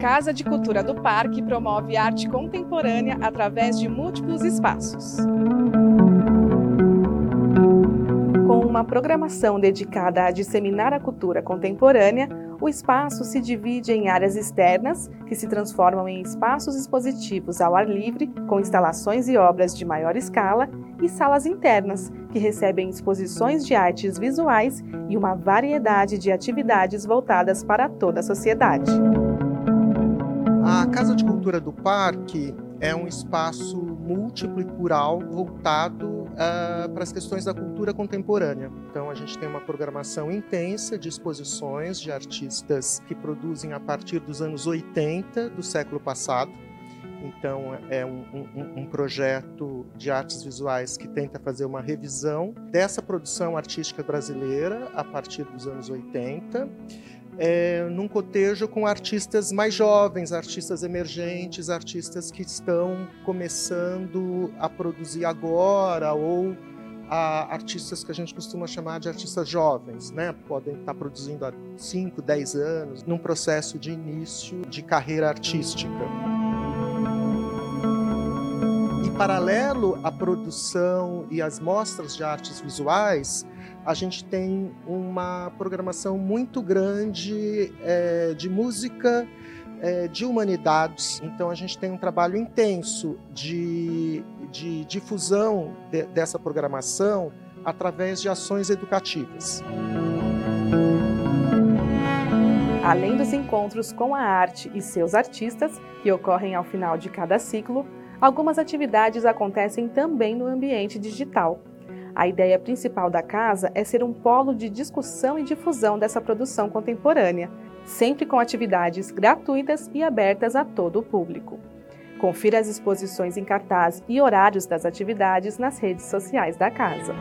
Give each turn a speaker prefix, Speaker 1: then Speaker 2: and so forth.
Speaker 1: Casa de Cultura do Parque promove arte contemporânea através de múltiplos espaços. Com uma programação dedicada a disseminar a cultura contemporânea, o espaço se divide em áreas externas, que se transformam em espaços expositivos ao ar livre, com instalações e obras de maior escala, e salas internas, que recebem exposições de artes visuais e uma variedade de atividades voltadas para toda a sociedade.
Speaker 2: Casa de Cultura do Parque é um espaço múltiplo e plural voltado uh, para as questões da cultura contemporânea. Então, a gente tem uma programação intensa de exposições de artistas que produzem a partir dos anos 80 do século passado. Então, é um, um, um, projeto de artes visuais que tenta fazer uma revisão dessa produção artística brasileira a partir dos anos 80 é, num cotejo com artistas mais jovens, artistas emergentes, artistas que estão começando a produzir agora ou a artistas que a gente costuma chamar de artistas jovens, né? Podem estar produzindo há 5, 10 anos, num processo de início de carreira artística. Paralelo à produção e às mostras de artes visuais, a gente tem uma programação muito grande é, de música é, de humanidades. Então, a gente tem um trabalho intenso de, de difusão de, dessa programação através de ações educativas.
Speaker 1: Além dos encontros com a arte e seus artistas, que ocorrem ao final de cada ciclo, algumas atividades acontecem também no ambiente digital. A ideia principal da casa é ser um polo de discussão e difusão dessa produção contemporânea, sempre com atividades gratuitas e abertas a todo o público. Confira as exposições em cartaz e horários das atividades nas redes sociais da casa.